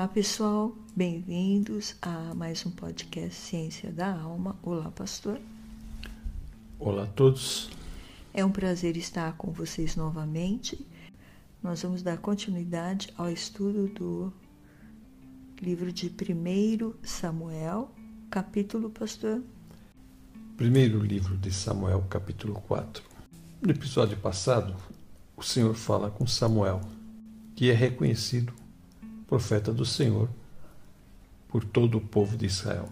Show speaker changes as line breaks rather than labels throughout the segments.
Olá, pessoal, bem-vindos a mais um podcast Ciência da Alma. Olá, pastor.
Olá a todos.
É um prazer estar com vocês novamente. Nós vamos dar continuidade ao estudo do livro de 1 Samuel, capítulo, pastor.
Primeiro livro de Samuel, capítulo 4. No episódio passado, o Senhor fala com Samuel, que é reconhecido profeta do Senhor por todo o povo de Israel.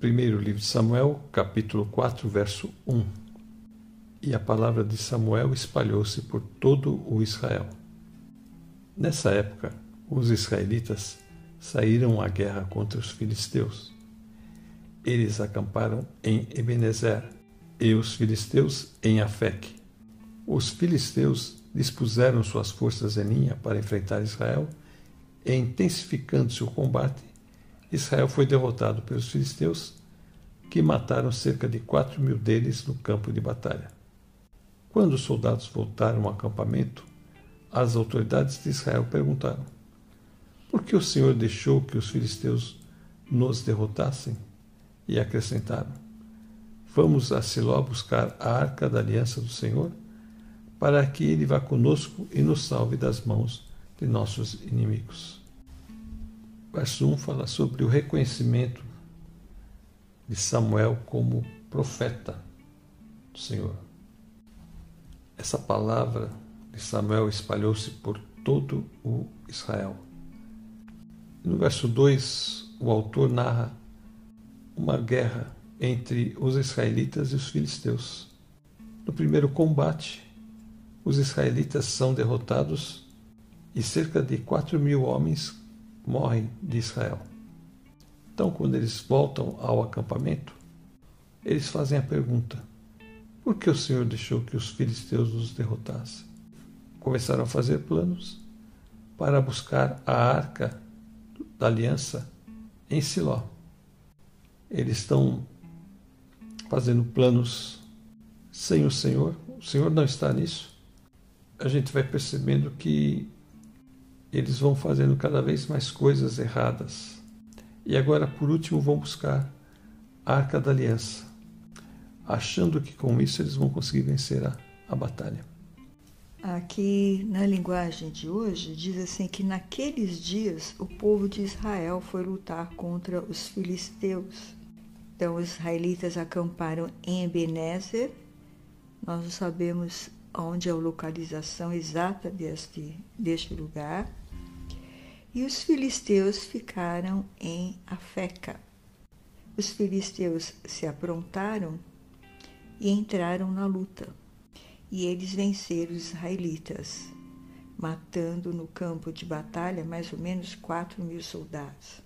Primeiro livro de Samuel, capítulo 4, verso 1. E a palavra de Samuel espalhou-se por todo o Israel. Nessa época, os israelitas saíram à guerra contra os filisteus. Eles acamparam em Ebenezer e os filisteus em Afec. Os filisteus dispuseram suas forças em linha para enfrentar Israel e intensificando-se o combate, Israel foi derrotado pelos filisteus, que mataram cerca de quatro mil deles no campo de batalha. Quando os soldados voltaram ao acampamento, as autoridades de Israel perguntaram: Por que o Senhor deixou que os filisteus nos derrotassem? E acrescentaram: Vamos a Siló buscar a arca da aliança do Senhor, para que ele vá conosco e nos salve das mãos de nossos inimigos. Verso 1 fala sobre o reconhecimento de Samuel como profeta do Senhor. Essa palavra de Samuel espalhou-se por todo o Israel. No verso 2, o autor narra uma guerra entre os israelitas e os filisteus. No primeiro combate, os israelitas são derrotados e cerca de 4 mil homens morrem de Israel. Então, quando eles voltam ao acampamento, eles fazem a pergunta: por que o Senhor deixou que os filisteus nos derrotassem? Começaram a fazer planos para buscar a arca da aliança em Siló. Eles estão fazendo planos sem o Senhor, o Senhor não está nisso. A gente vai percebendo que eles vão fazendo cada vez mais coisas erradas. E agora, por último, vão buscar a Arca da Aliança, achando que com isso eles vão conseguir vencer a, a batalha.
Aqui na linguagem de hoje, diz assim que naqueles dias o povo de Israel foi lutar contra os filisteus. Então os israelitas acamparam em Ebenezer. Nós não sabemos onde é a localização exata deste, deste lugar. E os filisteus ficaram em Afeca. Os filisteus se aprontaram e entraram na luta. E eles venceram os israelitas, matando no campo de batalha mais ou menos quatro mil soldados.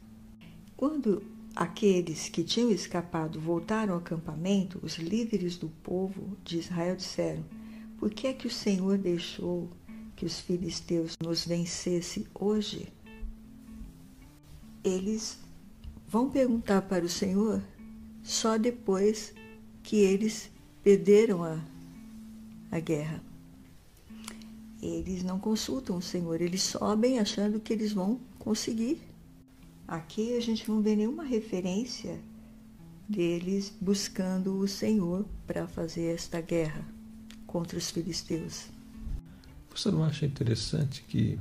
Quando aqueles que tinham escapado voltaram ao acampamento, os líderes do povo de Israel disseram: Por que é que o Senhor deixou que os filisteus nos vencessem hoje? eles vão perguntar para o Senhor só depois que eles perderam a, a guerra. Eles não consultam o Senhor, eles sobem achando que eles vão conseguir. Aqui a gente não vê nenhuma referência deles buscando o Senhor para fazer esta guerra contra os filisteus.
Você não acha interessante que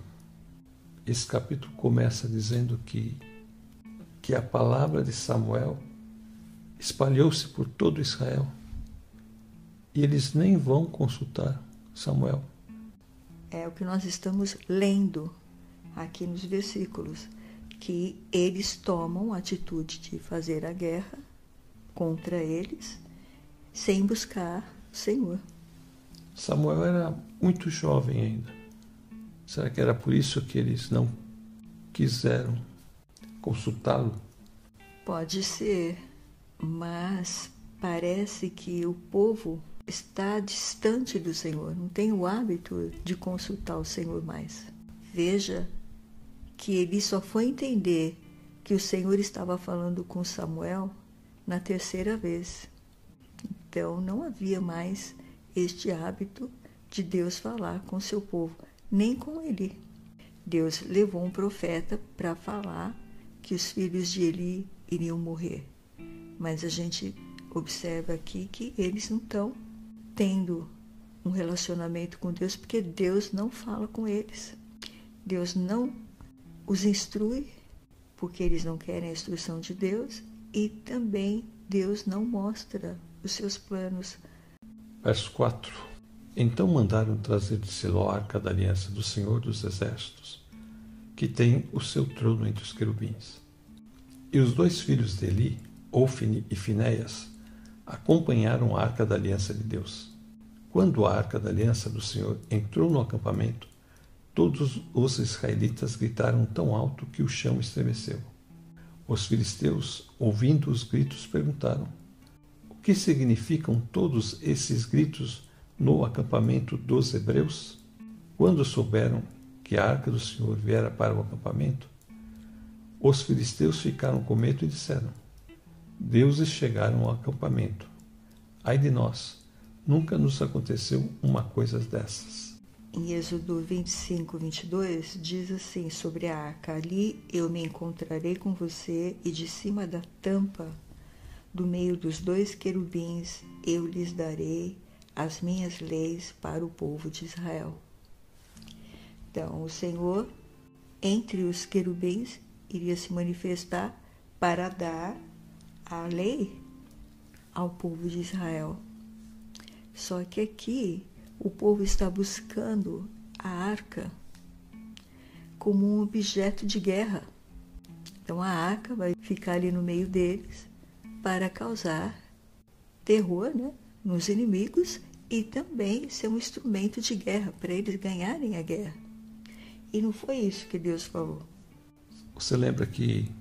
esse capítulo começa dizendo que que a palavra de Samuel espalhou-se por todo Israel e eles nem vão consultar Samuel.
É o que nós estamos lendo aqui nos versículos, que eles tomam a atitude de fazer a guerra contra eles sem buscar o Senhor.
Samuel era muito jovem ainda. Será que era por isso que eles não quiseram consultá-lo?
Pode ser, mas parece que o povo está distante do Senhor, não tem o hábito de consultar o Senhor mais. Veja que ele só foi entender que o Senhor estava falando com Samuel na terceira vez. Então não havia mais este hábito de Deus falar com seu povo, nem com ele. Deus levou um profeta para falar que os filhos de Eli iriam morrer. Mas a gente observa aqui que eles não estão tendo um relacionamento com Deus porque Deus não fala com eles. Deus não os instrui porque eles não querem a instrução de Deus e também Deus não mostra os seus planos.
Verso 4. Então mandaram trazer de Siló a arca da aliança do Senhor dos Exércitos, que tem o seu trono entre os querubins. E os dois filhos de Eli, Ofne e Finéias, acompanharam a arca da aliança de Deus. Quando a arca da aliança do Senhor entrou no acampamento, todos os israelitas gritaram tão alto que o chão estremeceu. Os filisteus, ouvindo os gritos, perguntaram: que significam todos esses gritos no acampamento dos hebreus? Quando souberam que a arca do Senhor viera para o acampamento, os filisteus ficaram com medo e disseram: Deuses chegaram ao acampamento. Ai de nós, nunca nos aconteceu uma coisa dessas.
Em Êxodo 25, 22, diz assim sobre a arca: Ali eu me encontrarei com você, e de cima da tampa, do meio dos dois querubins, eu lhes darei as minhas leis para o povo de Israel. Então, o Senhor, entre os querubins, iria se manifestar para dar a lei ao povo de Israel. Só que aqui o povo está buscando a arca como um objeto de guerra. Então a arca vai ficar ali no meio deles para causar terror né, nos inimigos e também ser um instrumento de guerra para eles ganharem a guerra. E não foi isso que Deus falou.
Você lembra que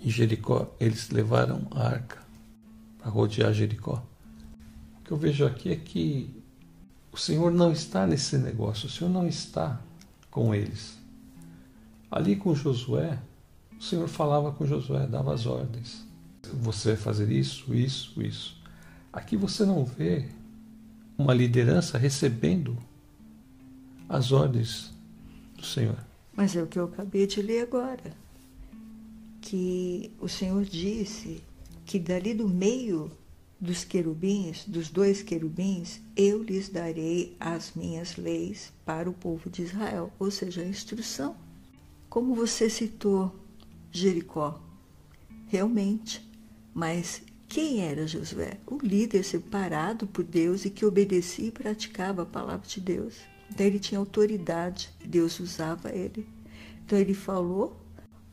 em Jericó eles levaram a arca para rodear Jericó? O que eu vejo aqui é que o Senhor não está nesse negócio, o Senhor não está com eles. Ali com Josué, o Senhor falava com Josué, dava as ordens. Você vai fazer isso, isso, isso. Aqui você não vê uma liderança recebendo as ordens do Senhor.
Mas é o que eu acabei de ler agora. Que o Senhor disse que dali do meio dos querubins, dos dois querubins, eu lhes darei as minhas leis para o povo de Israel, ou seja, a instrução. Como você citou Jericó, realmente, mas quem era Josué? O líder separado por Deus e que obedecia e praticava a palavra de Deus. Então ele tinha autoridade, Deus usava ele. Então ele falou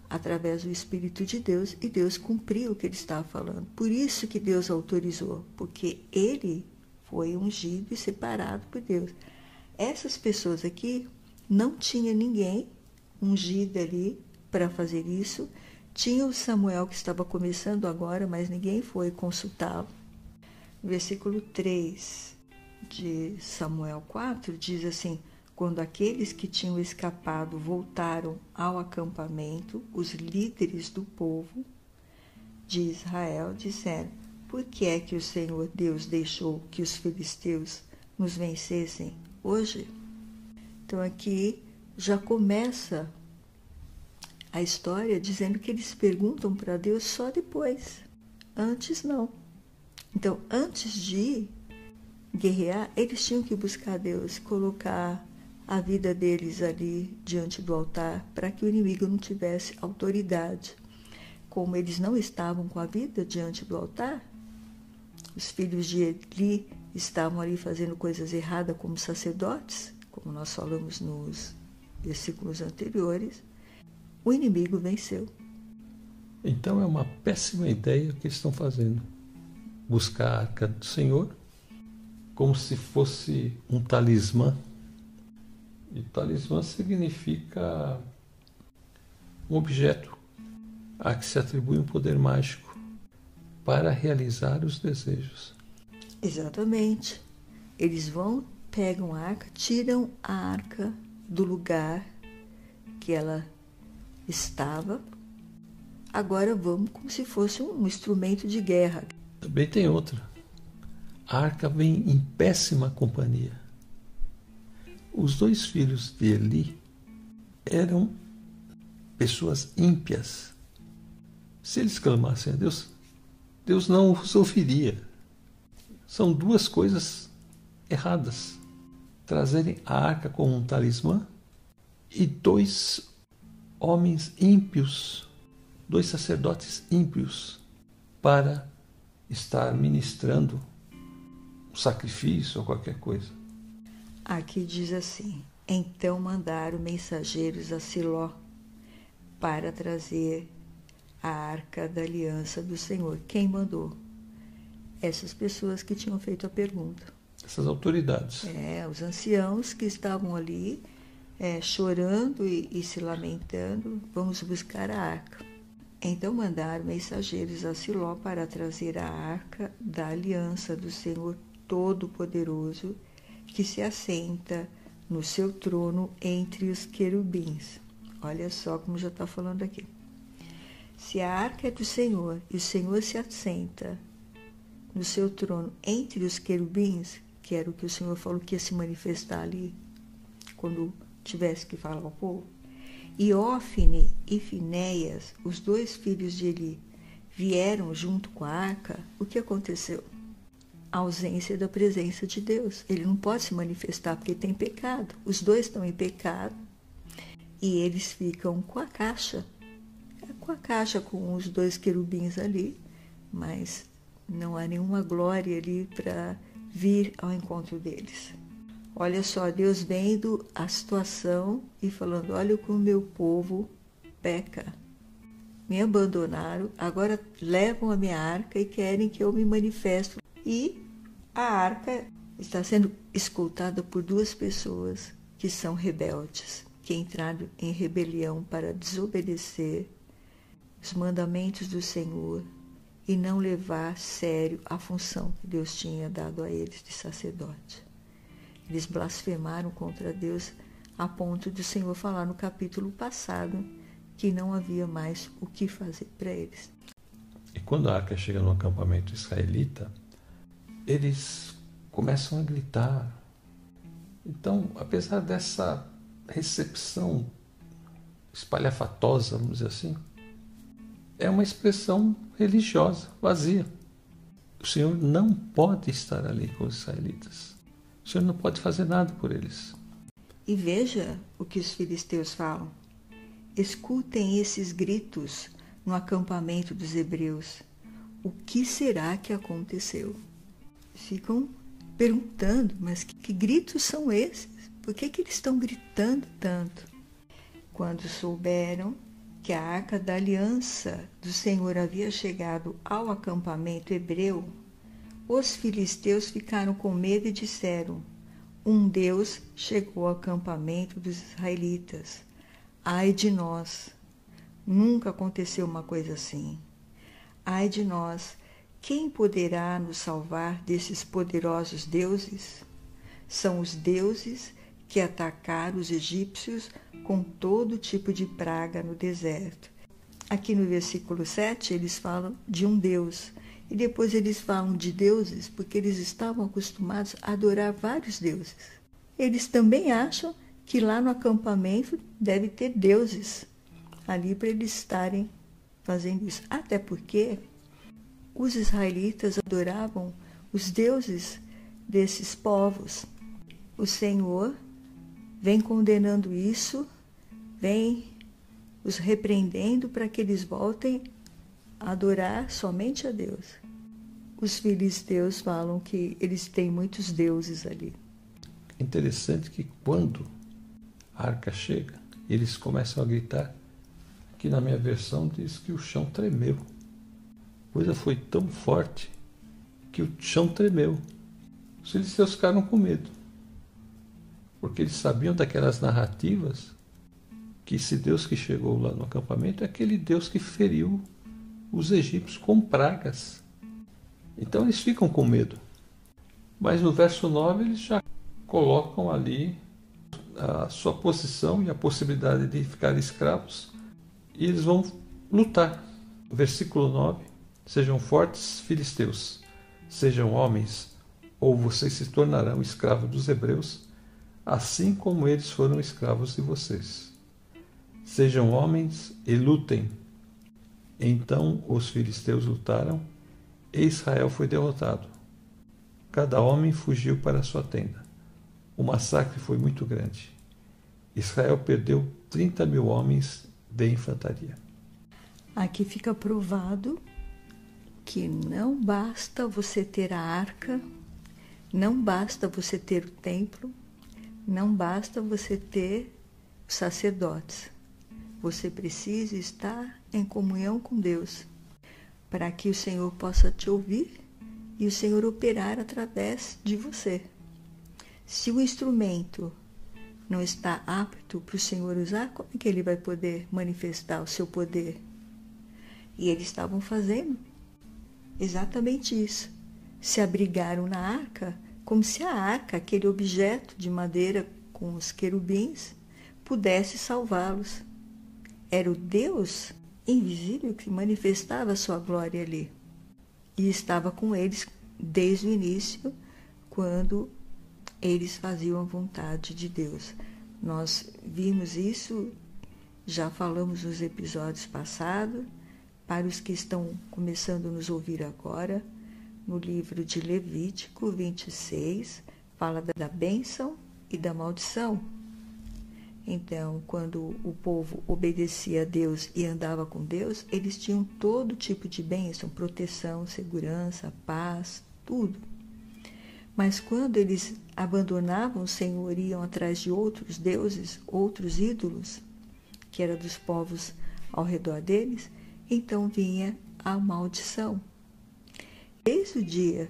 através do Espírito de Deus e Deus cumpriu o que ele estava falando. Por isso que Deus autorizou, porque ele foi ungido e separado por Deus. Essas pessoas aqui não tinha ninguém ungido ali para fazer isso. Tinha o Samuel que estava começando agora, mas ninguém foi consultá-lo. Versículo 3 de Samuel 4 diz assim: Quando aqueles que tinham escapado voltaram ao acampamento, os líderes do povo de Israel disseram: Por que é que o Senhor Deus deixou que os filisteus nos vencessem hoje? Então aqui já começa a história dizendo que eles perguntam para Deus só depois. Antes não. Então, antes de guerrear, eles tinham que buscar Deus, colocar a vida deles ali diante do altar para que o inimigo não tivesse autoridade. Como eles não estavam com a vida diante do altar, os filhos de Eli estavam ali fazendo coisas erradas como sacerdotes, como nós falamos nos versículos anteriores, o inimigo venceu.
Então é uma péssima ideia o que estão fazendo. Buscar a arca do Senhor como se fosse um talismã. E talismã significa um objeto a que se atribui um poder mágico para realizar os desejos.
Exatamente. Eles vão, pegam a arca, tiram a arca do lugar que ela estava. Agora vamos como se fosse um instrumento de guerra.
Também tem outra a arca vem em péssima companhia. Os dois filhos de Eli eram pessoas ímpias. Se eles clamassem a Deus, Deus não os ouviria. São duas coisas erradas. Trazerem a arca como um talismã e dois homens ímpios, dois sacerdotes ímpios, para estar ministrando um sacrifício ou qualquer coisa.
Aqui diz assim: Então mandaram mensageiros a Siló para trazer a arca da aliança do Senhor. Quem mandou? Essas pessoas que tinham feito a pergunta.
Essas autoridades.
É, os anciãos que estavam ali é, chorando e, e se lamentando, vamos buscar a arca. Então mandaram mensageiros a Siló para trazer a arca da aliança do Senhor Todo-Poderoso, que se assenta no seu trono entre os querubins. Olha só como já está falando aqui. Se a arca é do Senhor e o Senhor se assenta no seu trono entre os querubins, que era o que o Senhor falou que ia se manifestar ali, quando tivesse que falar ao povo, e Ófine e Finéias, os dois filhos de Eli, vieram junto com a arca, o que aconteceu? A ausência da presença de Deus. Ele não pode se manifestar porque tem pecado. Os dois estão em pecado e eles ficam com a caixa. Com a caixa com os dois querubins ali, mas não há nenhuma glória ali para vir ao encontro deles. Olha só, Deus vendo a situação e falando: Olha como meu povo peca. Me abandonaram, agora levam a minha arca e querem que eu me manifeste. E a arca está sendo escoltada por duas pessoas que são rebeldes, que entraram em rebelião para desobedecer os mandamentos do Senhor e não levar a sério a função que Deus tinha dado a eles de sacerdote. Eles blasfemaram contra Deus a ponto de o Senhor falar no capítulo passado que não havia mais o que fazer para eles.
E quando a arca chega no acampamento israelita, eles começam a gritar. Então, apesar dessa recepção espalhafatosa, vamos dizer assim, é uma expressão religiosa, vazia. O Senhor não pode estar ali com os israelitas. Senhor não pode fazer nada por eles.
E veja o que os filisteus falam. Escutem esses gritos no acampamento dos hebreus. O que será que aconteceu? Ficam perguntando, mas que, que gritos são esses? Por que, que eles estão gritando tanto? Quando souberam que a arca da aliança do Senhor havia chegado ao acampamento hebreu, os filisteus ficaram com medo e disseram: Um Deus chegou ao acampamento dos israelitas. Ai de nós! Nunca aconteceu uma coisa assim. Ai de nós! Quem poderá nos salvar desses poderosos deuses? São os deuses que atacaram os egípcios com todo tipo de praga no deserto. Aqui no versículo 7, eles falam de um Deus e depois eles falam de deuses porque eles estavam acostumados a adorar vários deuses. Eles também acham que lá no acampamento deve ter deuses ali para eles estarem fazendo isso. Até porque os israelitas adoravam os deuses desses povos. O Senhor vem condenando isso, vem os repreendendo para que eles voltem a adorar somente a Deus os filisteus falam que eles têm muitos deuses ali.
Interessante que quando a arca chega, eles começam a gritar, que na minha versão diz que o chão tremeu. A coisa foi tão forte que o chão tremeu. Os filisteus ficaram com medo, porque eles sabiam daquelas narrativas que esse Deus que chegou lá no acampamento é aquele Deus que feriu os egípcios com pragas. Então eles ficam com medo. Mas no verso 9 eles já colocam ali a sua posição e a possibilidade de ficar escravos e eles vão lutar. Versículo 9: Sejam fortes, filisteus, sejam homens, ou vocês se tornarão escravos dos hebreus, assim como eles foram escravos de vocês. Sejam homens e lutem. Então os filisteus lutaram e Israel foi derrotado. Cada homem fugiu para sua tenda. O massacre foi muito grande. Israel perdeu 30 mil homens de infantaria.
Aqui fica provado que não basta você ter a arca, não basta você ter o templo, não basta você ter sacerdotes. Você precisa estar em comunhão com Deus para que o Senhor possa te ouvir e o Senhor operar através de você. Se o instrumento não está apto para o Senhor usar, como é que ele vai poder manifestar o seu poder? E eles estavam fazendo exatamente isso. Se abrigaram na arca, como se a arca, aquele objeto de madeira com os querubins, pudesse salvá-los. Era o Deus invisível que manifestava sua glória ali. E estava com eles desde o início, quando eles faziam a vontade de Deus. Nós vimos isso, já falamos nos episódios passados. Para os que estão começando a nos ouvir agora, no livro de Levítico 26, fala da bênção e da maldição. Então, quando o povo obedecia a Deus e andava com Deus, eles tinham todo tipo de bênção, proteção, segurança, paz, tudo. Mas quando eles abandonavam o Senhor e iam atrás de outros deuses, outros ídolos, que era dos povos ao redor deles, então vinha a maldição. Desde o dia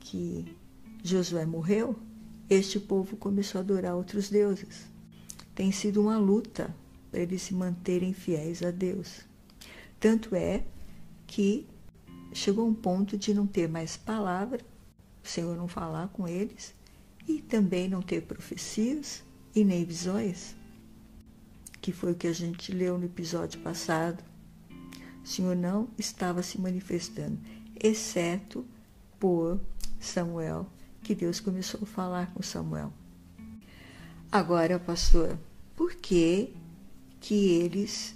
que Josué morreu, este povo começou a adorar outros deuses tem sido uma luta para eles se manterem fiéis a Deus. Tanto é que chegou um ponto de não ter mais palavra, o Senhor não falar com eles, e também não ter profecias e nem visões, que foi o que a gente leu no episódio passado. O Senhor não estava se manifestando, exceto por Samuel, que Deus começou a falar com Samuel. Agora, pastor, por que, que eles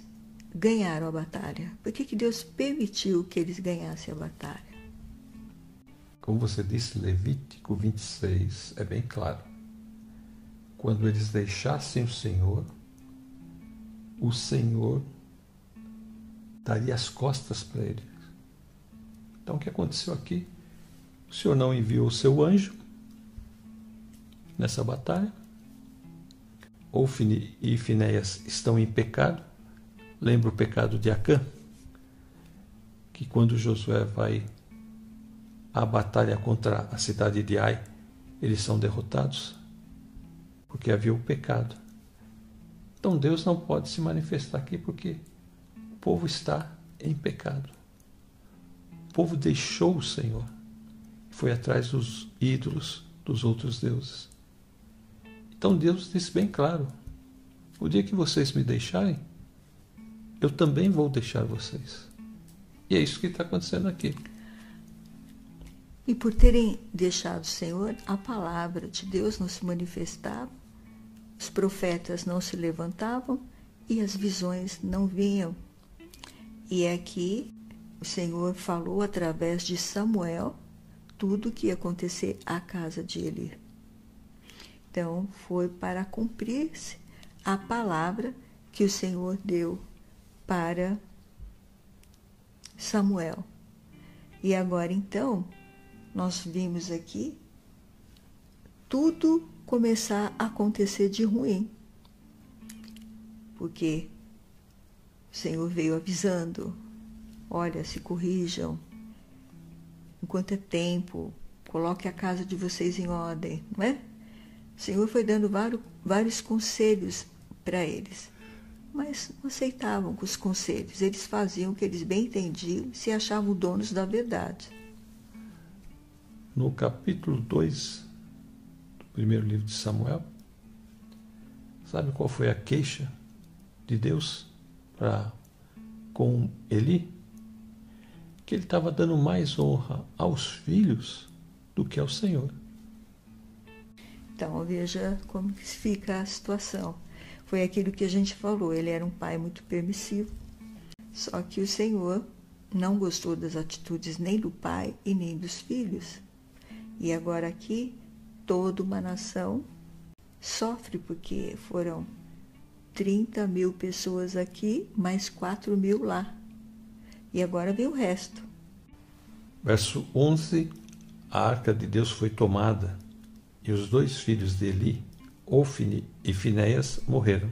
ganharam a batalha? Por que, que Deus permitiu que eles ganhassem a batalha?
Como você disse, Levítico 26 é bem claro. Quando eles deixassem o Senhor, o Senhor daria as costas para eles. Então, o que aconteceu aqui? O Senhor não enviou o seu anjo nessa batalha, Ofne e Finéias estão em pecado. Lembra o pecado de Acã? Que quando Josué vai à batalha contra a cidade de Ai, eles são derrotados porque havia o pecado. Então Deus não pode se manifestar aqui porque o povo está em pecado. O povo deixou o Senhor e foi atrás dos ídolos, dos outros deuses. Então Deus disse bem claro: o dia que vocês me deixarem, eu também vou deixar vocês. E é isso que está acontecendo aqui.
E por terem deixado o Senhor, a palavra de Deus não se manifestava, os profetas não se levantavam e as visões não vinham. E é aqui o Senhor falou através de Samuel tudo o que ia acontecer à casa de Eli. Então, foi para cumprir-se a palavra que o Senhor deu para Samuel. E agora, então, nós vimos aqui tudo começar a acontecer de ruim. Porque o Senhor veio avisando: olha, se corrijam, enquanto é tempo, coloque a casa de vocês em ordem, não é? O Senhor foi dando vários, vários conselhos para eles, mas não aceitavam os conselhos. Eles faziam o que eles bem entendiam e se achavam donos da verdade.
No capítulo 2 do primeiro livro de Samuel, sabe qual foi a queixa de Deus para com Eli? Que ele estava dando mais honra aos filhos do que ao Senhor.
Então, veja como fica a situação. foi aquilo que a gente falou. Ele era um pai muito permissivo. Só que o Senhor não gostou das atitudes nem do pai e nem dos filhos. E agora aqui, toda uma nação sofre porque foram 30 mil pessoas aqui, mais 4 mil lá. E agora vem o resto.
Verso 11: A arca de Deus foi tomada, e os dois filhos de Eli, Ofni e Finéias, morreram.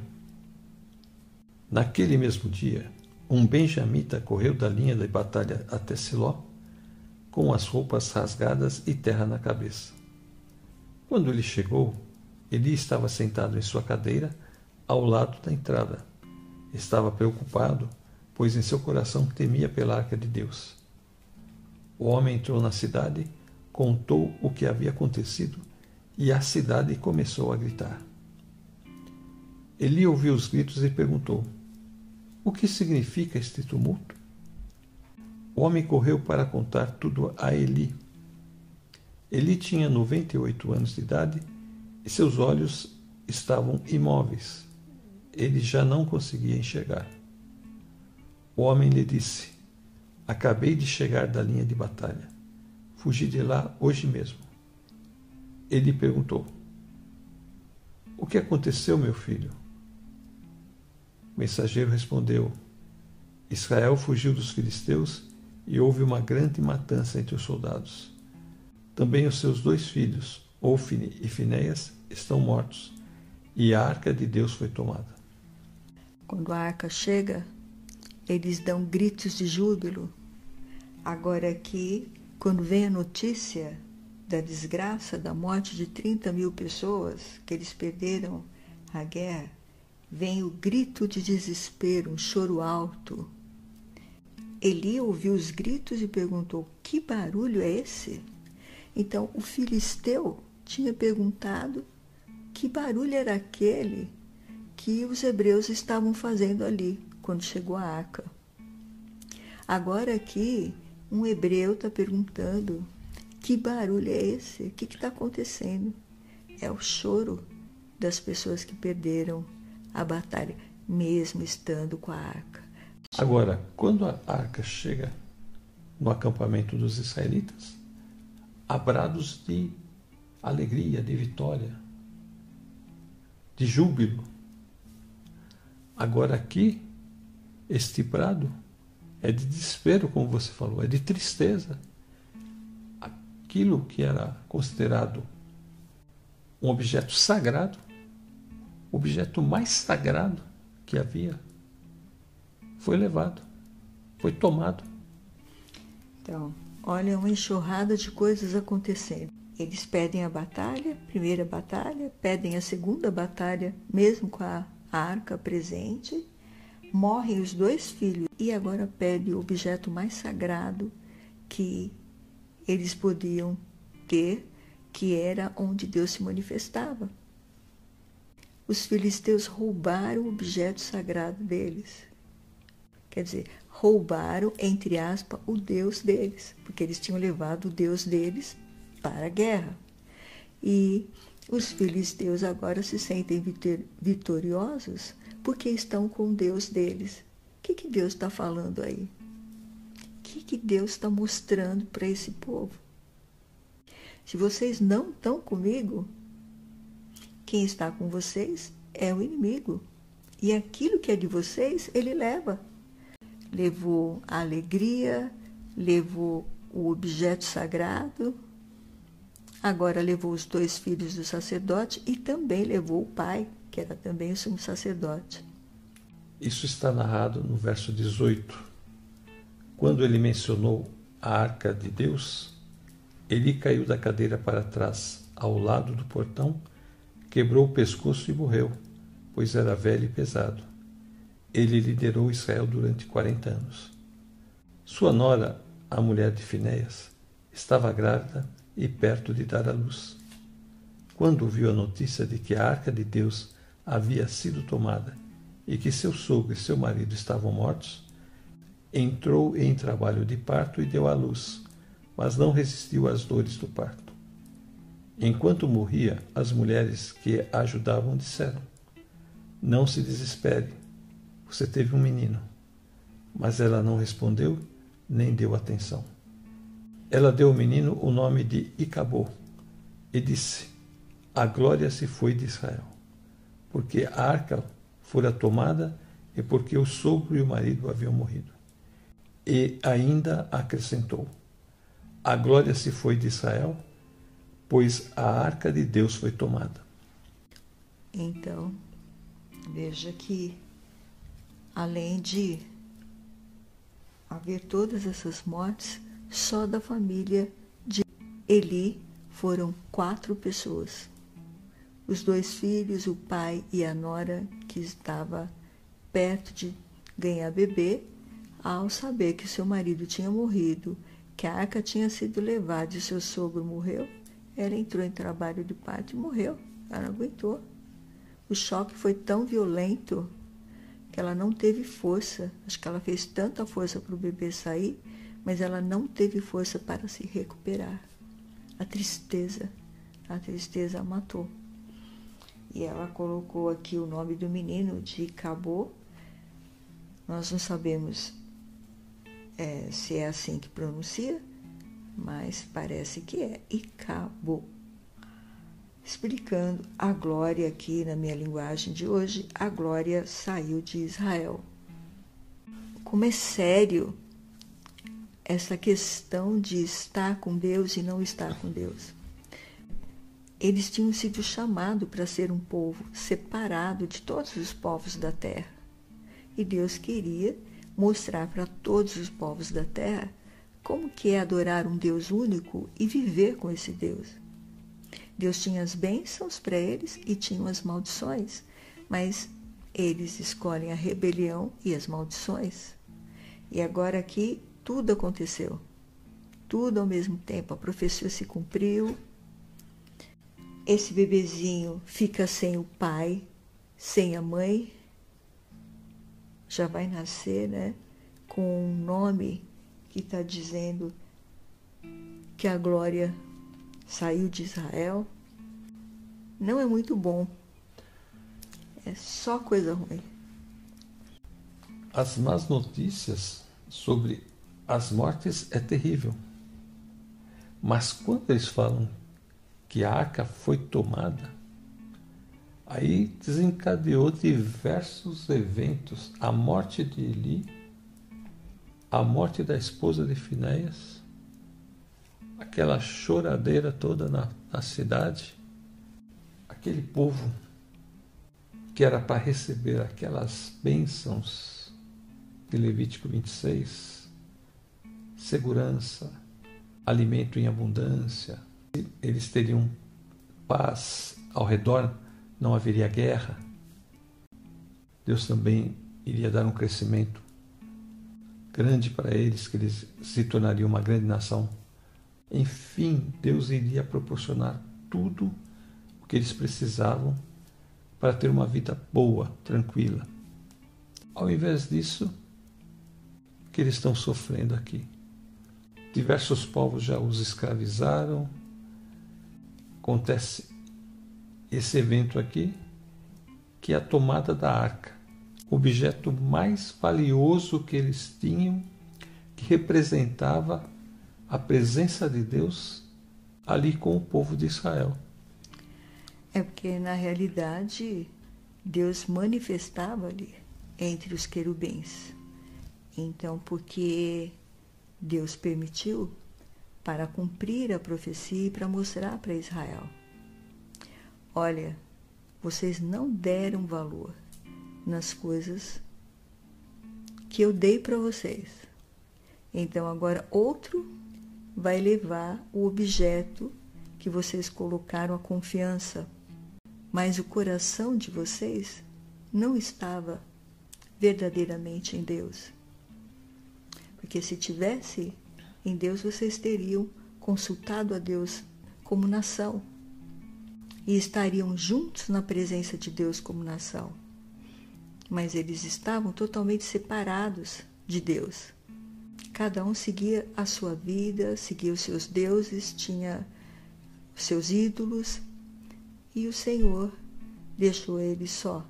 Naquele mesmo dia, um benjamita correu da linha de batalha até Siló, com as roupas rasgadas e terra na cabeça. Quando ele chegou, Eli estava sentado em sua cadeira ao lado da entrada. Estava preocupado, pois em seu coração temia pela arca de Deus. O homem entrou na cidade, contou o que havia acontecido e a cidade começou a gritar. Eli ouviu os gritos e perguntou: O que significa este tumulto? O homem correu para contar tudo a Eli. Eli tinha 98 anos de idade e seus olhos estavam imóveis. Ele já não conseguia enxergar. O homem lhe disse: Acabei de chegar da linha de batalha. Fugi de lá hoje mesmo. Ele perguntou: O que aconteceu, meu filho? O mensageiro respondeu: Israel fugiu dos filisteus e houve uma grande matança entre os soldados. Também os seus dois filhos, Ofne e Finéias, estão mortos, e a arca de Deus foi tomada.
Quando a arca chega, eles dão gritos de júbilo. Agora aqui, quando vem a notícia da desgraça, da morte de 30 mil pessoas, que eles perderam a guerra, vem o grito de desespero, um choro alto. Eli ouviu os gritos e perguntou: Que barulho é esse? Então o filisteu tinha perguntado que barulho era aquele que os hebreus estavam fazendo ali quando chegou a arca. Agora aqui, um hebreu está perguntando que barulho é esse? O que está acontecendo? É o choro das pessoas que perderam a batalha, mesmo estando com a arca.
Agora, quando a arca chega no acampamento dos israelitas, há brados de alegria, de vitória, de júbilo. Agora aqui, este prado é de desespero, como você falou, é de tristeza. Aquilo que era considerado um objeto sagrado, o objeto mais sagrado que havia, foi levado, foi tomado.
Então, olha uma enxurrada de coisas acontecendo. Eles pedem a batalha, primeira batalha, pedem a segunda batalha, mesmo com a arca presente. Morrem os dois filhos e agora pede o objeto mais sagrado que eles podiam ter, que era onde Deus se manifestava. Os filisteus roubaram o objeto sagrado deles. Quer dizer, roubaram, entre aspas, o Deus deles, porque eles tinham levado o Deus deles para a guerra. E os filisteus agora se sentem vitoriosos porque estão com Deus deles. O que, que Deus está falando aí? Que Deus está mostrando para esse povo? Se vocês não estão comigo, quem está com vocês é o inimigo. E aquilo que é de vocês, ele leva. Levou a alegria, levou o objeto sagrado, Agora levou os dois filhos do sacerdote e também levou o pai, que era também o sumo sacerdote.
Isso está narrado no verso 18. Quando ele mencionou a arca de Deus, ele caiu da cadeira para trás, ao lado do portão, quebrou o pescoço e morreu, pois era velho e pesado. Ele liderou Israel durante 40 anos. Sua nora, a mulher de Finéias, estava grávida e perto de dar à luz. Quando ouviu a notícia de que a arca de Deus havia sido tomada e que seu sogro e seu marido estavam mortos, entrou em trabalho de parto e deu à luz, mas não resistiu às dores do parto. Enquanto morria, as mulheres que a ajudavam disseram: Não se desespere, você teve um menino. Mas ela não respondeu nem deu atenção. Ela deu ao menino o nome de Icabô e disse: A glória se foi de Israel, porque a arca fora tomada e porque o sogro e o marido haviam morrido. E ainda acrescentou: A glória se foi de Israel, pois a arca de Deus foi tomada.
Então, veja que, além de haver todas essas mortes, só da família de Eli foram quatro pessoas. Os dois filhos, o pai e a nora, que estava perto de ganhar bebê, ao saber que seu marido tinha morrido, que a arca tinha sido levada e seu sogro morreu, ela entrou em trabalho de parto e morreu. Ela não aguentou. O choque foi tão violento que ela não teve força. Acho que ela fez tanta força para o bebê sair, mas ela não teve força para se recuperar. A tristeza, a tristeza a matou. E ela colocou aqui o nome do menino de Cabo. Nós não sabemos é, se é assim que pronuncia, mas parece que é. Icabo explicando a glória aqui na minha linguagem de hoje, a glória saiu de Israel. Como é sério essa questão de estar com Deus e não estar com Deus. Eles tinham sido chamados para ser um povo separado de todos os povos da terra. E Deus queria mostrar para todos os povos da terra como que é adorar um Deus único e viver com esse Deus. Deus tinha as bênçãos para eles e tinha as maldições, mas eles escolhem a rebelião e as maldições. E agora aqui tudo aconteceu. Tudo ao mesmo tempo. A profecia se cumpriu. Esse bebezinho fica sem o pai, sem a mãe. Já vai nascer, né? Com um nome que está dizendo que a glória saiu de Israel, não é muito bom. É só coisa ruim.
As más notícias sobre as mortes é terrível. Mas quando eles falam que a arca foi tomada, aí desencadeou diversos eventos. A morte de Eli, a morte da esposa de Finéias, aquela choradeira toda na, na cidade, aquele povo que era para receber aquelas bênçãos de Levítico 26, segurança, alimento em abundância, eles teriam paz ao redor, não haveria guerra. Deus também iria dar um crescimento grande para eles, que eles se tornariam uma grande nação enfim, Deus iria proporcionar tudo o que eles precisavam para ter uma vida boa, tranquila. Ao invés disso, o que eles estão sofrendo aqui? Diversos povos já os escravizaram. Acontece esse evento aqui, que é a tomada da arca, objeto mais valioso que eles tinham, que representava a presença de Deus ali com o povo de Israel.
É porque, na realidade, Deus manifestava ali entre os querubins. Então, porque Deus permitiu para cumprir a profecia e para mostrar para Israel: olha, vocês não deram valor nas coisas que eu dei para vocês. Então, agora outro vai levar o objeto que vocês colocaram a confiança, mas o coração de vocês não estava verdadeiramente em Deus. Porque se tivesse em Deus, vocês teriam consultado a Deus como nação e estariam juntos na presença de Deus como nação. Mas eles estavam totalmente separados de Deus. Cada um seguia a sua vida, seguia os seus deuses, tinha os seus ídolos, e o Senhor deixou ele só.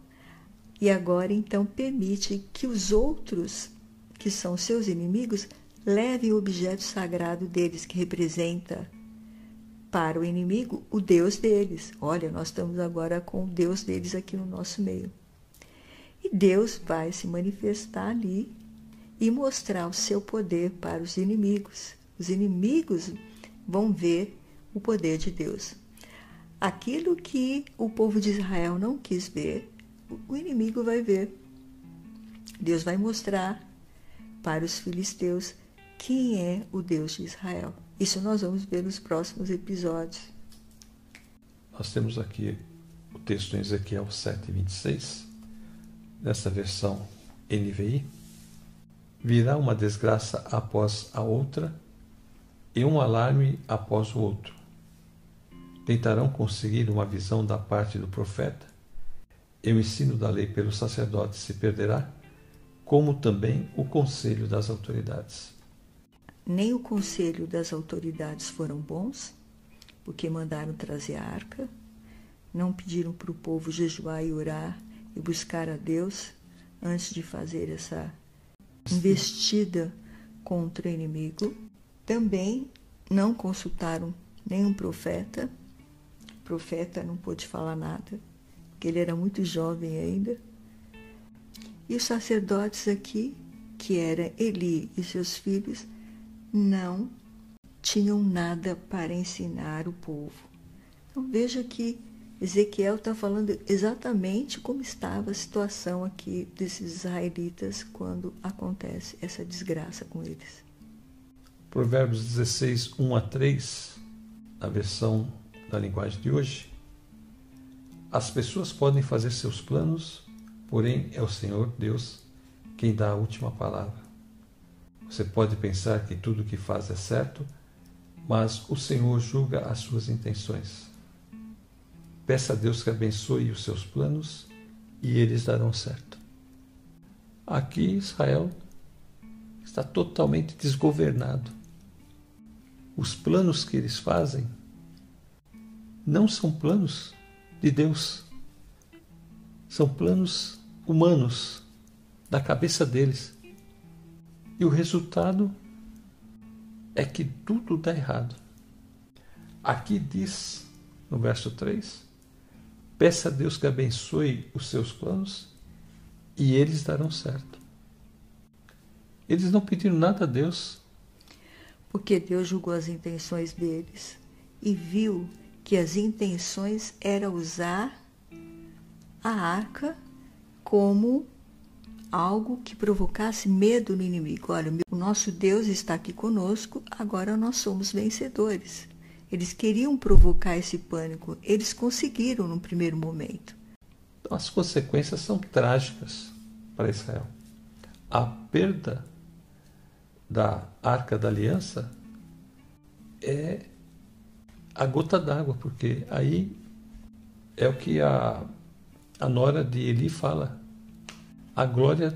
E agora então permite que os outros, que são seus inimigos, levem o objeto sagrado deles, que representa para o inimigo o Deus deles. Olha, nós estamos agora com o Deus deles aqui no nosso meio. E Deus vai se manifestar ali e mostrar o seu poder para os inimigos. Os inimigos vão ver o poder de Deus. Aquilo que o povo de Israel não quis ver, o inimigo vai ver. Deus vai mostrar para os filisteus quem é o Deus de Israel. Isso nós vamos ver nos próximos episódios.
Nós temos aqui o texto em Ezequiel 7, 26, nessa versão NVI. Virá uma desgraça após a outra e um alarme após o outro. Tentarão conseguir uma visão da parte do profeta, e o ensino da lei pelo sacerdote se perderá, como também o conselho das autoridades.
Nem o conselho das autoridades foram bons, porque mandaram trazer a arca, não pediram para o povo jejuar e orar e buscar a Deus antes de fazer essa investida contra o inimigo. Também não consultaram nenhum profeta. O profeta não pôde falar nada, porque ele era muito jovem ainda. E os sacerdotes aqui, que era Eli e seus filhos, não tinham nada para ensinar o povo. Então veja que Ezequiel está falando exatamente como estava a situação aqui desses israelitas quando acontece essa desgraça com eles.
Provérbios 16, 1 a 3, na versão da linguagem de hoje. As pessoas podem fazer seus planos, porém é o Senhor Deus quem dá a última palavra. Você pode pensar que tudo o que faz é certo, mas o Senhor julga as suas intenções. Peça a Deus que abençoe os seus planos e eles darão certo. Aqui Israel está totalmente desgovernado. Os planos que eles fazem não são planos de Deus, são planos humanos, da cabeça deles. E o resultado é que tudo dá errado. Aqui diz, no verso 3, Peça a Deus que abençoe os seus planos e eles darão certo. Eles não pediram nada a Deus.
Porque Deus julgou as intenções deles e viu que as intenções era usar a arca como algo que provocasse medo no inimigo. Olha, o nosso Deus está aqui conosco, agora nós somos vencedores. Eles queriam provocar esse pânico, eles conseguiram no primeiro momento.
Então, as consequências são trágicas para Israel. A perda da Arca da Aliança é a gota d'água, porque aí é o que a, a nora de Eli fala. A glória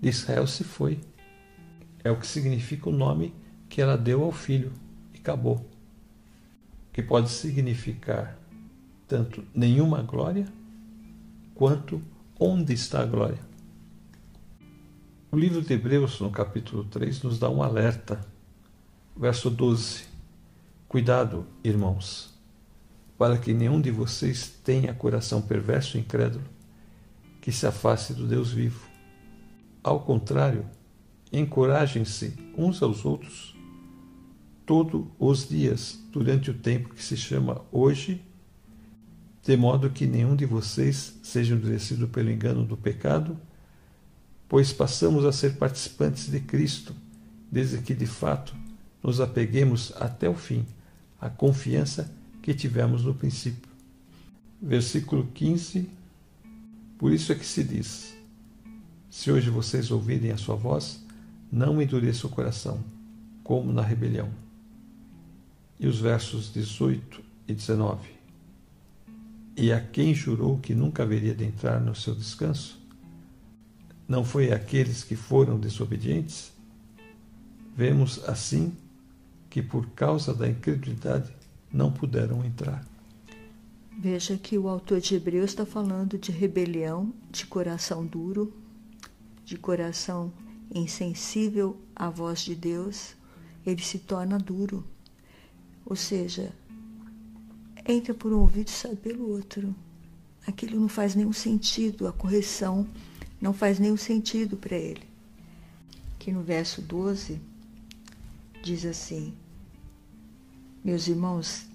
de Israel se foi. É o que significa o nome que ela deu ao filho. E acabou que pode significar tanto nenhuma glória quanto onde está a glória. O livro de Hebreus, no capítulo 3, nos dá um alerta. Verso 12: Cuidado, irmãos, para que nenhum de vocês tenha coração perverso e incrédulo, que se afaste do Deus vivo. Ao contrário, encorajem-se uns aos outros todos os dias, durante o tempo que se chama hoje, de modo que nenhum de vocês seja endurecido pelo engano do pecado, pois passamos a ser participantes de Cristo, desde que de fato nos apeguemos até o fim à confiança que tivemos no princípio. Versículo 15. Por isso é que se diz: Se hoje vocês ouvirem a sua voz, não endureça o coração, como na rebelião e os versos 18 e 19. E a quem jurou que nunca haveria de entrar no seu descanso? Não foi aqueles que foram desobedientes? Vemos assim que por causa da incredulidade não puderam entrar.
Veja que o autor de Hebreus está falando de rebelião, de coração duro, de coração insensível à voz de Deus, ele se torna duro. Ou seja, entra por um ouvido e sai pelo outro. Aquilo não faz nenhum sentido, a correção não faz nenhum sentido para ele. Aqui no verso 12 diz assim: Meus irmãos,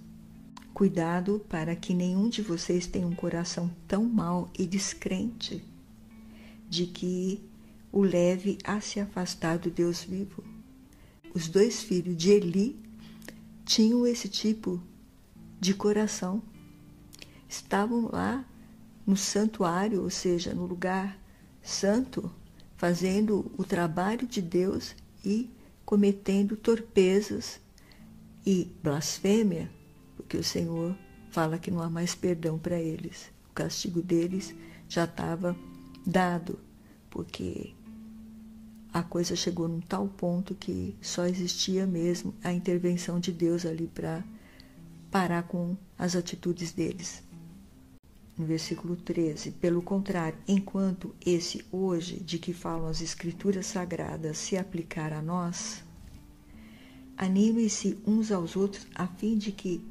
cuidado para que nenhum de vocês tenha um coração tão mau e descrente de que o leve a se afastar do Deus vivo. Os dois filhos de Eli tinham esse tipo de coração. Estavam lá no santuário, ou seja, no lugar santo, fazendo o trabalho de Deus e cometendo torpezas e blasfêmia, porque o Senhor fala que não há mais perdão para eles. O castigo deles já estava dado, porque a coisa chegou num tal ponto que só existia mesmo a intervenção de Deus ali para parar com as atitudes deles. No versículo 13, pelo contrário, enquanto esse hoje de que falam as Escrituras Sagradas se aplicar a nós, animem-se uns aos outros a fim de que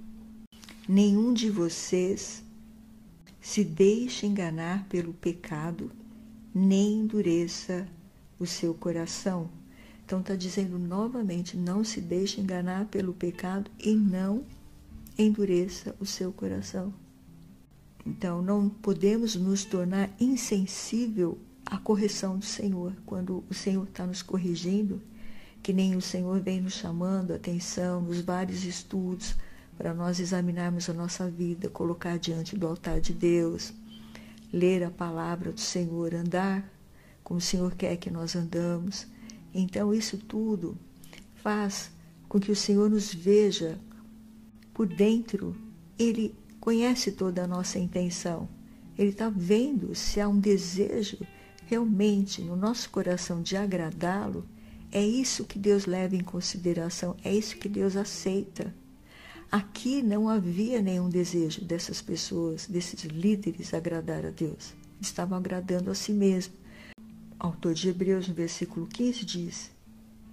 nenhum de vocês se deixe enganar pelo pecado, nem endureça o seu coração. Então está dizendo novamente: não se deixe enganar pelo pecado e não endureça o seu coração. Então não podemos nos tornar insensível à correção do Senhor. Quando o Senhor está nos corrigindo, que nem o Senhor vem nos chamando a atenção nos vários estudos para nós examinarmos a nossa vida, colocar diante do altar de Deus, ler a palavra do Senhor, andar como o Senhor quer que nós andamos. Então, isso tudo faz com que o Senhor nos veja por dentro. Ele conhece toda a nossa intenção. Ele está vendo se há um desejo realmente no nosso coração de agradá-lo. É isso que Deus leva em consideração, é isso que Deus aceita. Aqui não havia nenhum desejo dessas pessoas, desses líderes, agradar a Deus. Estavam agradando a si mesmos autor de Hebreus, no versículo 15, diz: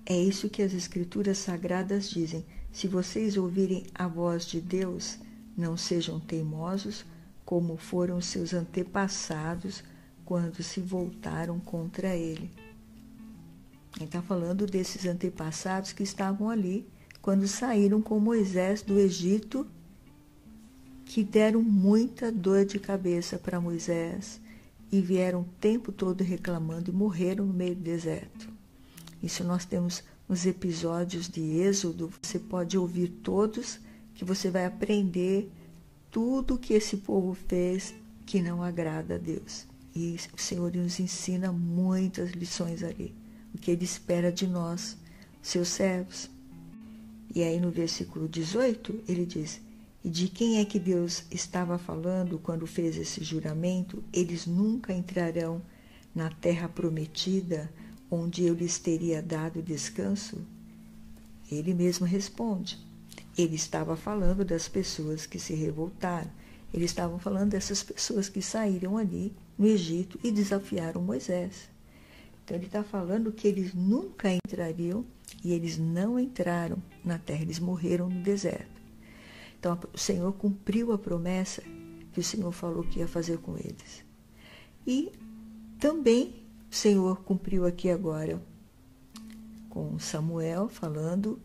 É isso que as Escrituras Sagradas dizem. Se vocês ouvirem a voz de Deus, não sejam teimosos, como foram seus antepassados quando se voltaram contra ele. Ele está falando desses antepassados que estavam ali quando saíram com Moisés do Egito, que deram muita dor de cabeça para Moisés e vieram o tempo todo reclamando e morreram no meio do deserto. Isso nós temos nos episódios de Êxodo, você pode ouvir todos, que você vai aprender tudo que esse povo fez que não agrada a Deus. E o Senhor nos ensina muitas lições ali, o que Ele espera de nós, seus servos. E aí no versículo 18 ele diz: e de quem é que Deus estava falando quando fez esse juramento? Eles nunca entrarão na terra prometida, onde eu lhes teria dado descanso? Ele mesmo responde. Ele estava falando das pessoas que se revoltaram. Ele estava falando dessas pessoas que saíram ali no Egito e desafiaram Moisés. Então ele está falando que eles nunca entrariam e eles não entraram na terra, eles morreram no deserto. Então o Senhor cumpriu a promessa que o Senhor falou que ia fazer com eles. E também o Senhor cumpriu aqui agora com Samuel falando,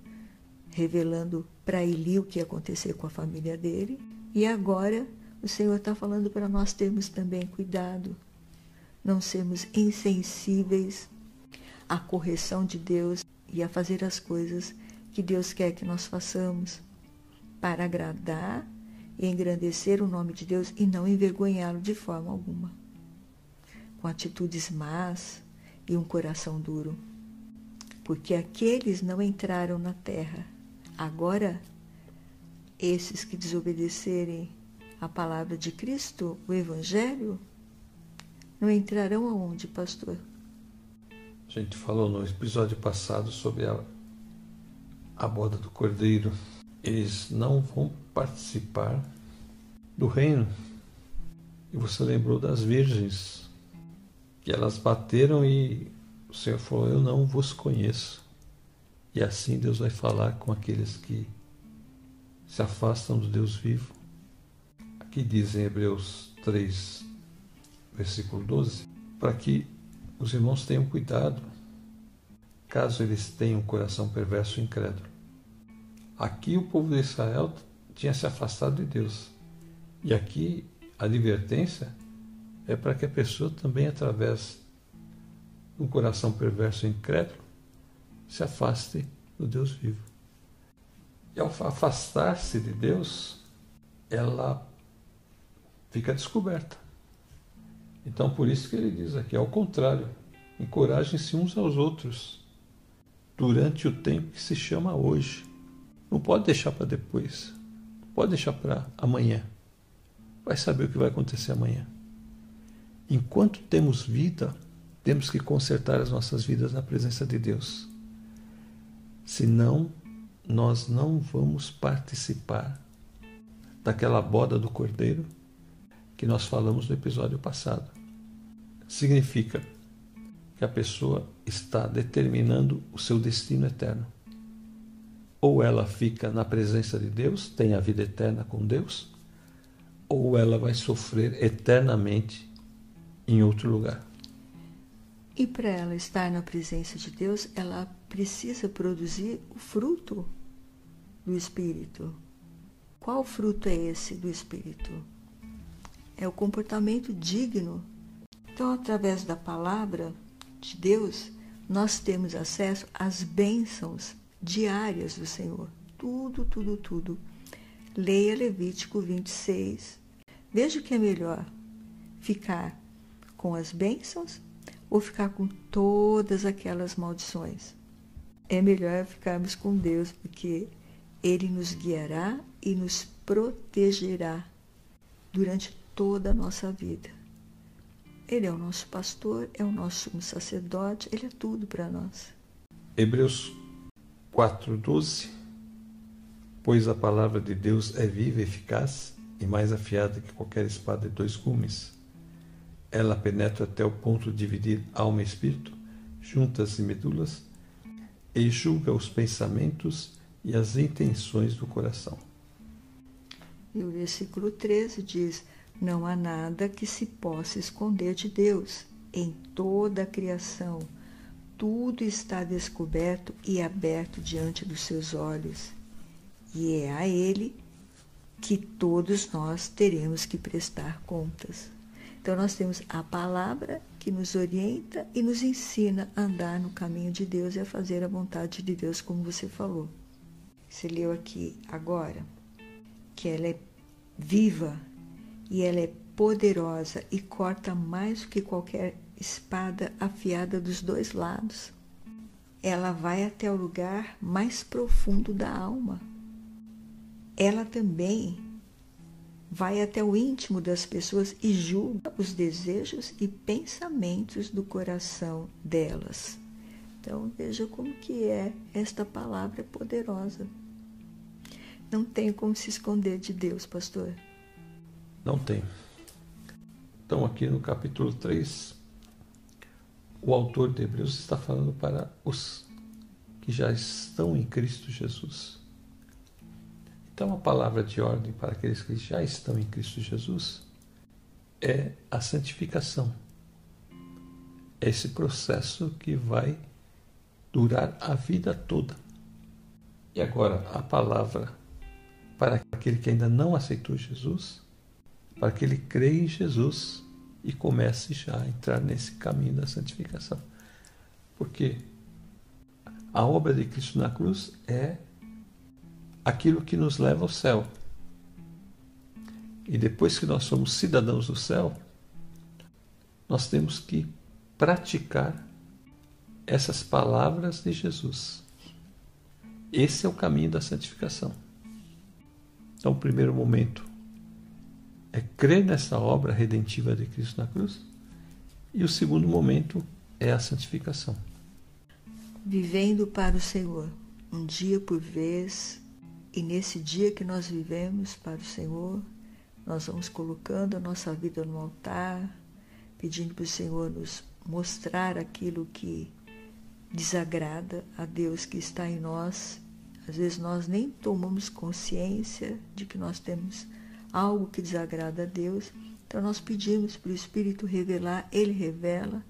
revelando para Eli o que ia acontecer com a família dele. E agora o Senhor está falando para nós termos também cuidado, não sermos insensíveis à correção de Deus e a fazer as coisas que Deus quer que nós façamos para agradar e engrandecer o nome de Deus e não envergonhá-lo de forma alguma. Com atitudes más e um coração duro. Porque aqueles não entraram na terra. Agora, esses que desobedecerem a palavra de Cristo, o Evangelho, não entrarão aonde, pastor?
A gente falou no episódio passado sobre a, a boda do cordeiro eles não vão participar do reino. E você lembrou das virgens, que elas bateram e o Senhor falou: Eu não vos conheço. E assim Deus vai falar com aqueles que se afastam do Deus vivo. Aqui diz em Hebreus 3, versículo 12, para que os irmãos tenham cuidado, caso eles tenham um coração perverso e incrédulo. Aqui o povo de Israel tinha se afastado de Deus. E aqui a advertência é para que a pessoa também, através um coração perverso e incrédulo, se afaste do Deus vivo. E ao afastar-se de Deus, ela fica descoberta. Então, por isso que ele diz aqui, ao contrário, encorajem-se uns aos outros durante o tempo que se chama hoje. Não pode deixar para depois. Não pode deixar para amanhã. Vai saber o que vai acontecer amanhã. Enquanto temos vida, temos que consertar as nossas vidas na presença de Deus. Senão, nós não vamos participar daquela boda do cordeiro que nós falamos no episódio passado significa que a pessoa está determinando o seu destino eterno. Ou ela fica na presença de Deus, tem a vida eterna com Deus, ou ela vai sofrer eternamente em outro lugar.
E para ela estar na presença de Deus, ela precisa produzir o fruto do Espírito. Qual fruto é esse do Espírito? É o comportamento digno então, através da palavra de Deus, nós temos acesso às bênçãos diárias do Senhor. Tudo, tudo, tudo. Leia Levítico 26. Veja o que é melhor: ficar com as bênçãos ou ficar com todas aquelas maldições. É melhor ficarmos com Deus, porque Ele nos guiará e nos protegerá durante toda a nossa vida. Ele é o nosso pastor, é o nosso sacerdote, ele é tudo para nós.
Hebreus 4:12 Pois a palavra de Deus é viva e eficaz e mais afiada que qualquer espada de dois gumes. Ela penetra até o ponto de dividir alma e espírito, juntas e medulas, e julga os pensamentos e as intenções do coração.
E o versículo 13 diz: não há nada que se possa esconder de Deus. Em toda a criação, tudo está descoberto e aberto diante dos seus olhos. E é a Ele que todos nós teremos que prestar contas. Então, nós temos a palavra que nos orienta e nos ensina a andar no caminho de Deus e a fazer a vontade de Deus, como você falou. Você leu aqui agora que ela é viva e ela é poderosa e corta mais do que qualquer espada afiada dos dois lados. Ela vai até o lugar mais profundo da alma. Ela também vai até o íntimo das pessoas e julga os desejos e pensamentos do coração delas. Então veja como que é esta palavra poderosa. Não tem como se esconder de Deus, pastor.
Não tem. Então, aqui no capítulo 3, o autor de Hebreus está falando para os que já estão em Cristo Jesus. Então, a palavra de ordem para aqueles que já estão em Cristo Jesus é a santificação. É esse processo que vai durar a vida toda. E agora, a palavra para aquele que ainda não aceitou Jesus para que ele creia em Jesus e comece já a entrar nesse caminho da santificação. Porque a obra de Cristo na cruz é aquilo que nos leva ao céu. E depois que nós somos cidadãos do céu, nós temos que praticar essas palavras de Jesus. Esse é o caminho da santificação. Então, o primeiro momento é crer nessa obra redentiva de Cristo na cruz. E o segundo momento é a santificação.
Vivendo para o Senhor, um dia por vez, e nesse dia que nós vivemos para o Senhor, nós vamos colocando a nossa vida no altar, pedindo para o Senhor nos mostrar aquilo que desagrada a Deus que está em nós. Às vezes nós nem tomamos consciência de que nós temos algo que desagrada a Deus. Então nós pedimos para o Espírito revelar, ele revela.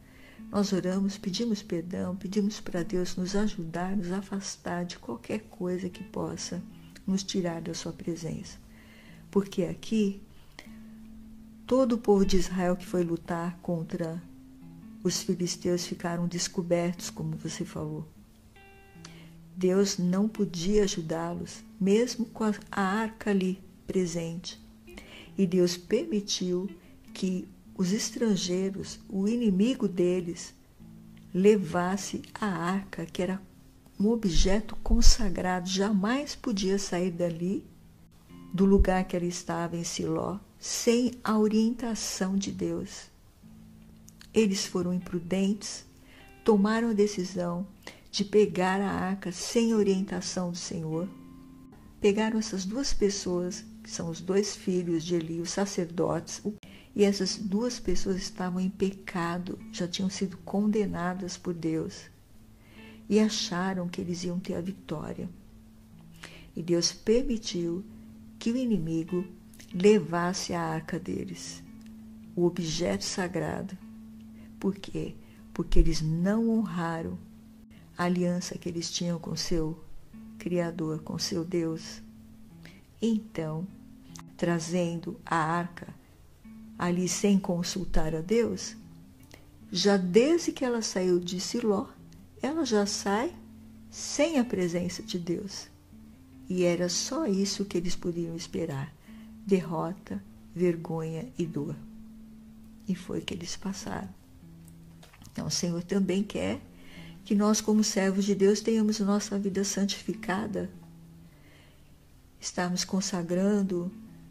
Nós oramos, pedimos perdão, pedimos para Deus nos ajudar, nos afastar de qualquer coisa que possa nos tirar da sua presença. Porque aqui todo o povo de Israel que foi lutar contra os filisteus ficaram descobertos, como você falou. Deus não podia ajudá-los, mesmo com a arca ali presente. E Deus permitiu que os estrangeiros, o inimigo deles, levasse a arca, que era um objeto consagrado, jamais podia sair dali, do lugar que ela estava em Siló, sem a orientação de Deus. Eles foram imprudentes, tomaram a decisão de pegar a arca sem orientação do Senhor. Pegaram essas duas pessoas, que são os dois filhos de Eli, os sacerdotes, e essas duas pessoas estavam em pecado, já tinham sido condenadas por Deus, e acharam que eles iam ter a vitória. E Deus permitiu que o inimigo levasse a arca deles, o objeto sagrado, por quê? Porque eles não honraram a aliança que eles tinham com seu Criador, com seu Deus. Então, trazendo a arca ali sem consultar a Deus, já desde que ela saiu de Siló, ela já sai sem a presença de Deus. E era só isso que eles podiam esperar: derrota, vergonha e dor. E foi que eles passaram. Então, o Senhor também quer que nós, como servos de Deus, tenhamos nossa vida santificada, estarmos consagrando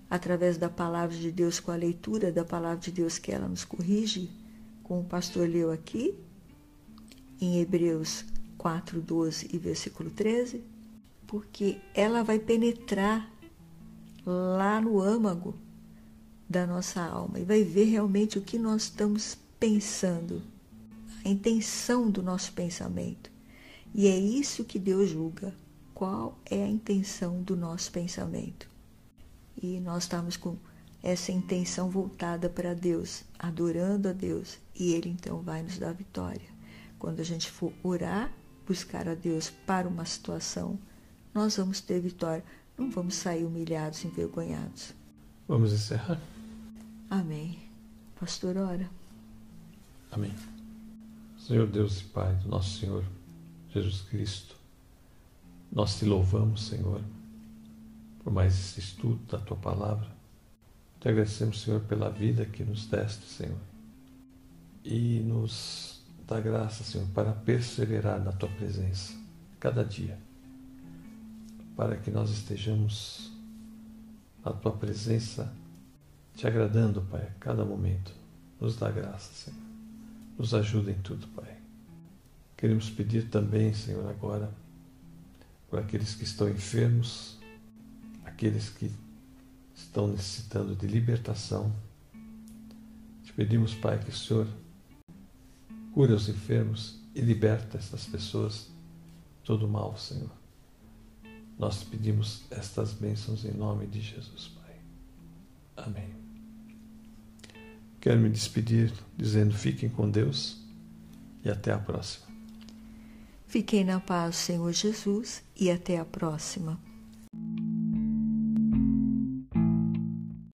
através da palavra de Deus, com a leitura da palavra de Deus que ela nos corrige, como o pastor leu aqui, em Hebreus 4, 12 e versículo 13, porque ela vai penetrar lá no âmago da nossa alma e vai ver realmente o que nós estamos pensando a intenção do nosso pensamento. E é isso que Deus julga. Qual é a intenção do nosso pensamento? E nós estamos com essa intenção voltada para Deus, adorando a Deus, e Ele então vai nos dar vitória. Quando a gente for orar, buscar a Deus para uma situação, nós vamos ter vitória, não vamos sair humilhados, envergonhados.
Vamos encerrar?
Amém. Pastor, ora.
Amém. Senhor Deus e Pai do nosso Senhor Jesus Cristo, nós te louvamos, Senhor, por mais esse estudo da tua palavra. Te agradecemos, Senhor, pela vida que nos deste, Senhor, e nos dá graça, Senhor, para perseverar na tua presença cada dia, para que nós estejamos na tua presença te agradando, Pai, a cada momento. Nos dá graça, Senhor. Nos ajuda em tudo, Pai. Queremos pedir também, Senhor, agora, por aqueles que estão enfermos, aqueles que estão necessitando de libertação. Te pedimos, Pai, que o Senhor cure os enfermos e liberta essas pessoas todo mal, Senhor. Nós te pedimos estas bênçãos em nome de Jesus, Pai. Amém. Quero me despedir dizendo: fiquem com Deus e até a próxima.
Fiquem na paz, Senhor Jesus, e até a próxima.